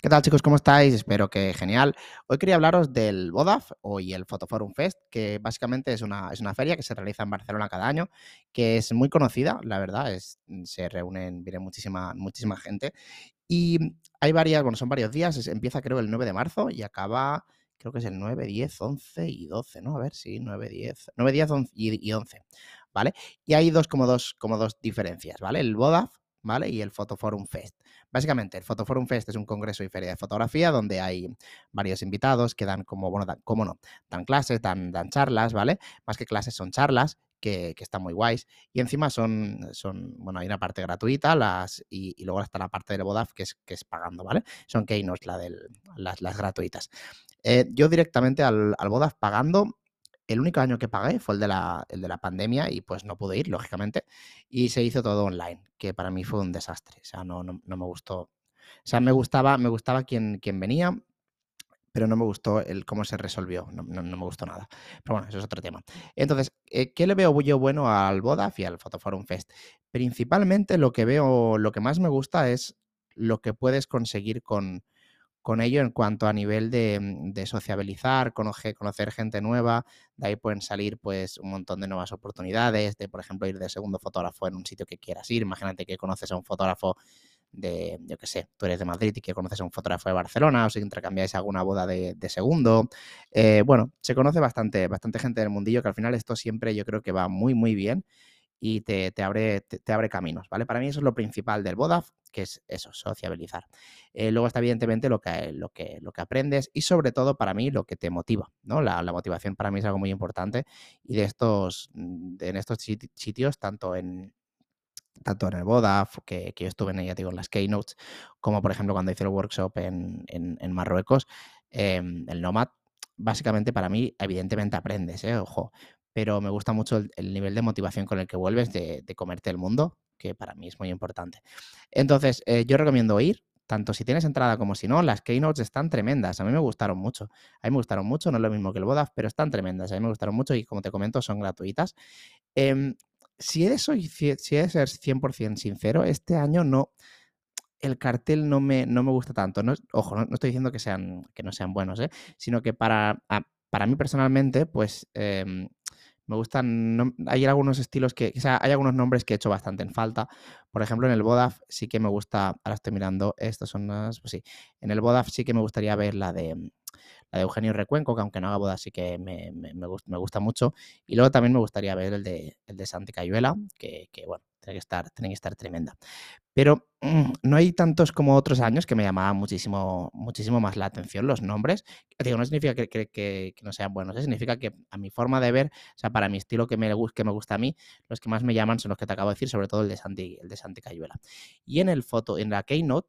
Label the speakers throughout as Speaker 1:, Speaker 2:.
Speaker 1: ¿Qué tal chicos? ¿Cómo estáis? Espero que genial. Hoy quería hablaros del BODAF y el Fotoforum Fest, que básicamente es una, es una feria que se realiza en Barcelona cada año, que es muy conocida, la verdad, es, se reúnen, viene muchísima, muchísima gente. Y hay varias, bueno, son varios días, empieza creo el 9 de marzo y acaba, creo que es el 9, 10, 11 y 12, ¿no? A ver, sí, 9, 10, 9, 10 y 11, ¿vale? Y hay dos como dos, como dos diferencias, ¿vale? El BODAF ¿vale? Y el Fotoforum Fest. Básicamente, el Fotoforum Fest es un congreso y feria de fotografía donde hay varios invitados que dan como, bueno, dan, como no, dan clases, dan, dan charlas, ¿vale? Más que clases son charlas que, que, están muy guays. Y encima son, son, bueno, hay una parte gratuita las, y, y luego está la parte del BODAF que es, que es pagando, ¿vale? Son keynotes, la del, las, las gratuitas. Eh, yo directamente al, al BODAF pagando el único año que pagué fue el de, la, el de la pandemia y pues no pude ir, lógicamente, y se hizo todo online, que para mí fue un desastre, o sea, no, no, no me gustó. O sea, me gustaba, me gustaba quien, quien venía, pero no me gustó el cómo se resolvió, no, no, no, me gustó nada. Pero bueno, eso es otro tema. Entonces, eh, ¿qué le veo yo bueno al BODAF y al Fotoforum Fest? Principalmente lo que veo, lo que más me gusta es lo que puedes conseguir con, con ello en cuanto a nivel de, mm, sociabilizar, conocer, gente nueva, de ahí pueden salir pues un montón de nuevas oportunidades, de por ejemplo ir de segundo fotógrafo en un sitio que quieras ir, imagínate que conoces a un fotógrafo de, yo qué sé, tú eres de Madrid y que conoces a un fotógrafo de Barcelona o si intercambiáis alguna boda de, de segundo. Eh, bueno, se conoce bastante, bastante gente del mundillo que al final esto siempre yo creo que va muy, muy bien y te, te abre, te, abre caminos, ¿vale? Para mí eso es lo principal del BODAF, que es eso, sociabilizar. Eh, luego está evidentemente lo que, lo, que, lo que aprendes y sobre todo para mí lo que te motiva, ¿no? La, motivación para mí es algo muy importante y de estos, de, en estos sitios, tanto en, tanto en el BODAF, que, yo estuve en ella, digo, en las keynotes, como por ejemplo cuando hice el workshop en, en, en Marruecos, eh, el Nomad, básicamente para mí, evidentemente aprendes, ¿eh? ojo, pero me gusta mucho el, el, nivel de motivación con el que vuelves de, comerte el mundo, que para mí es muy importante. Entonces, eh, yo recomiendo ir, tanto si tienes entrada como si no, las keynotes están tremendas, a mí me gustaron mucho, a mí me gustaron mucho, no es lo mismo que el BODAF, pero están tremendas, a mí me gustaron mucho y como te comento, son gratuitas. Eh, si soy, si ser 100% sincero, este año no, el cartel no me, no me gusta tanto. No, ojo, no, estoy diciendo que, sean, que no sean buenos, ¿eh? sino que para, para mí personalmente, pues eh, me gustan, no, hay algunos estilos que, o sea, hay algunos nombres que he hecho bastante en falta. Por ejemplo, en el BODAF sí que me gusta, ahora estoy mirando, estas son las, pues sí, en el BODAF sí que me gustaría ver la de, la de Eugenio Recuenco, que aunque no haga boda sí que me, me, me, gusta, me, gusta, mucho. Y luego también me gustaría ver el de, el de Santi Cayuela, que, que bueno, tiene que, estar, que estar tremenda. Pero mmm, no hay tantos como otros años que me llamaban muchísimo, muchísimo más la atención los nombres. Digo, no significa que no sean buenos, ¿eh? significa que a mi forma de ver, o sea, para mi estilo que me, que me gusta a mí, los que más me llaman son los que te acabo de decir, sobre todo el de Santi, el de Santi Cayuela. Y en el foto, en la Keynote,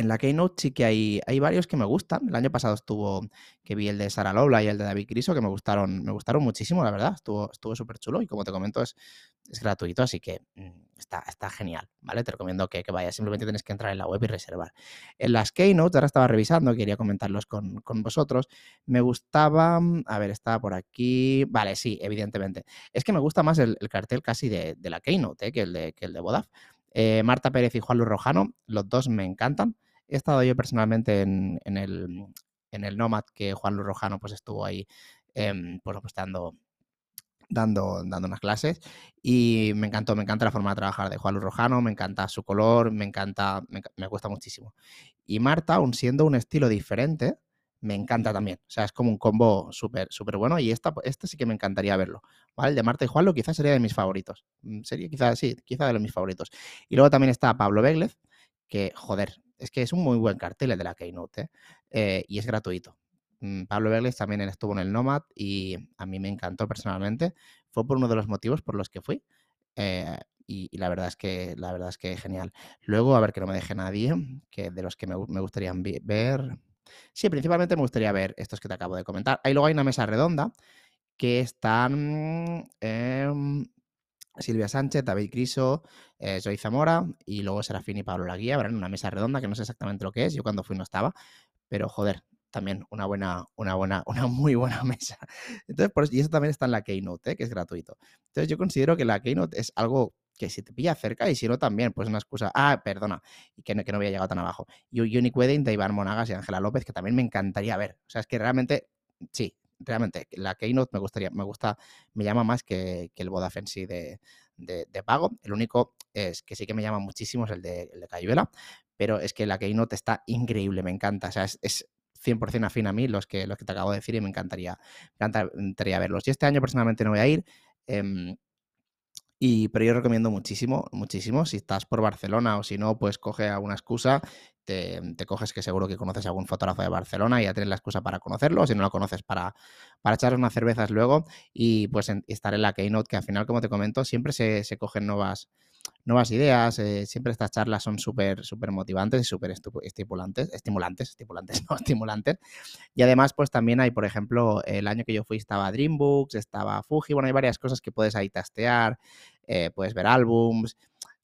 Speaker 1: en la Keynote sí que hay, hay varios que me gustan. El año pasado estuvo, que vi el de Sara Lola y el de David Griso, que me gustaron, me gustaron muchísimo, la verdad. Estuvo súper chulo y como te comento es, es gratuito, así que mmm, está, está genial, ¿vale? Te recomiendo que, vayas, simplemente tienes que entrar en la web y reservar. En las Keynotes, ahora estaba revisando, quería comentarlos con, con vosotros, me gustaba, a ver, estaba por aquí, vale, sí, evidentemente. Es que me gusta más el, el cartel casi de, de la Keynote ¿eh? que, el de, que el de Vodaf. Eh, Marta Pérez y Juan Luis Rojano, los dos me encantan. He estado yo personalmente en, en, el, en el Nomad, que Juan Luis Rojano pues estuvo ahí, eh, pues, pues dando, dando, dando unas clases y me encantó, me encanta la forma de trabajar de Juan Luis Rojano, me encanta su color, me encanta, me, me gusta muchísimo. Y Marta, aun siendo un estilo diferente, me encanta también. O sea, es como un combo súper, súper bueno. Y esta, este sí que me encantaría verlo. ¿Vale? El de Marta y Juanlo quizás sería de mis favoritos. Mm, sería quizás, sí, quizás de los mis favoritos. Y luego también está Pablo Beglez, que, joder, es que es un muy buen cartel el de la Keynote. ¿eh? Y es gratuito. Mm, Pablo Beglez también estuvo en el Nomad y a mí me encantó personalmente. Fue por uno de los motivos por los que fui. Eh, y, la verdad es que la verdad es que genial. Luego, a ver que no me deje nadie, que de los que me, me gustaría ver, Sí, principalmente me gustaría ver estos que te acabo de comentar. Ahí luego hay una mesa redonda que están eh, Silvia Sánchez, David Criso, eh, Zamora y luego Serafín y Pablo Laguía. En una mesa redonda que no sé exactamente lo que es. Yo cuando fui no estaba, pero joder, también una buena, una buena, una muy buena mesa. Entonces, por eso, y eso también está en la Keynote, ¿eh? que es gratuito. Entonces, yo considero que la Keynote es algo que si te pilla cerca y si no también, pues una excusa. Ah, perdona, que no, que no había llegado tan abajo. Y Unique Wedding de Iván Monagas y Ángela López, que también me encantaría ver. O sea, es que realmente, sí, realmente la Keynote me gustaría, me gusta, me llama más que, el Vodafone sí de, pago. El único es que sí que me llama muchísimo es el de, el de Cayuela, pero es que la Keynote está increíble, me encanta. O sea, es, 100% afín a mí los que, los que te acabo de decir y me encantaría, encantaría verlos. Y este año personalmente no voy a ir. Em, y, pero yo recomiendo muchísimo, muchísimo. Si estás por Barcelona o si no, pues coge alguna excusa. Te, coges que seguro que conoces algún fotógrafo de Barcelona y ya tienes la excusa para conocerlo. Si no lo conoces, para, para echar unas cervezas luego y pues estar en la Keynote, que al final, como te comento, siempre se, se cogen nuevas, nuevas ideas. Eh, siempre estas charlas son súper, súper motivantes y súper estimulantes, estimulantes, estimulantes, no estimulantes. Y además, pues también hay, por ejemplo, el año que yo fui estaba Dreambooks, estaba Fuji, bueno, hay varias cosas que puedes ahí tastear, eh, puedes ver álbums.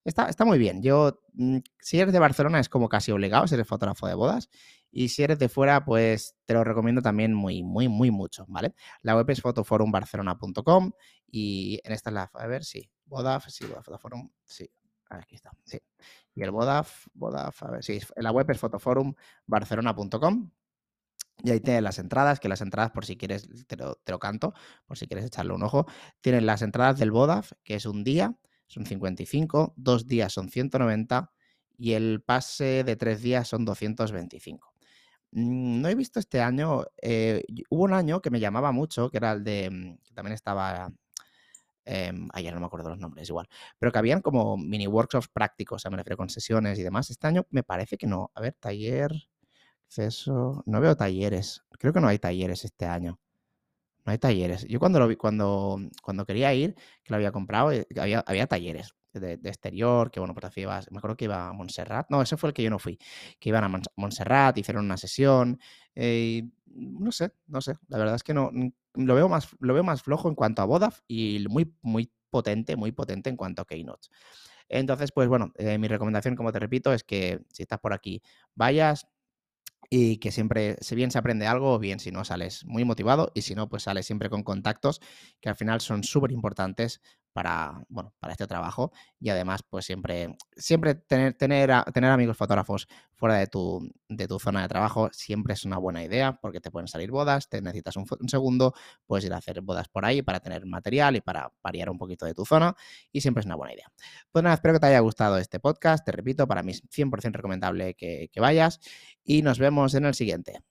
Speaker 1: Está, está muy bien. Yo, mm, si eres de Barcelona, es como casi obligado, si eres fotógrafo de bodas. Y si eres de fuera, pues te lo recomiendo también muy, muy, muy mucho, ¿vale? La web es fotoforumbarcelona.com y en esta es la, a ver, sí, Vodaf, sí, Fotoforum, sí, aquí está, sí. Y el Vodaf, Vodaf, a ver, sí, la web es fotoforumbarcelona.com y ahí tienes las entradas, que las entradas, por si quieres, te lo, canto, por si quieres echarle un ojo. Tienes las entradas del Vodaf, que es un día, son 55, dos días son 190 y el pase de tres días son 225. Mm, no he visto este año, eh, hubo un año que me llamaba mucho, que era el de, mm, que también estaba eh, ayer no me acuerdo los nombres, igual. Pero que habían como mini workshops prácticos, o sea, me refiero con sesiones y demás. Este año me parece que no. A ver, taller, acceso. No veo talleres. Creo que no hay talleres este año. No hay talleres. Yo cuando lo vi, cuando, cuando quería ir, que lo había comprado, eh, había, había talleres de, exterior, que bueno, pues ibas, me acuerdo que iba a Montserrat. No, ese fue el que yo no fui. Que iban a Montserrat, hicieron una sesión. Eh, no sé, no sé. La verdad es que no, lo veo más, lo veo más flojo en cuanto a Vodaf y muy, muy potente, muy potente en cuanto a Keynote. Entonces, pues bueno, eh, mi recomendación, como te repito, es que si estás por aquí, vayas, y que siempre, si bien se aprende algo, bien si no sales muy motivado y si no, pues sales siempre con contactos que al final son súper importantes para, bueno, para este trabajo y además pues siempre, siempre tener, tener, tener amigos fotógrafos fuera de tu, de tu zona de trabajo siempre es una buena idea porque te pueden salir bodas, te necesitas un, segundo, puedes ir a hacer bodas por ahí para tener material y para variar un poquito de tu zona y siempre es una buena idea. Pues nada, espero que te haya gustado este podcast, te repito, para mí es 100% recomendable que, que vayas y nos vemos en el siguiente.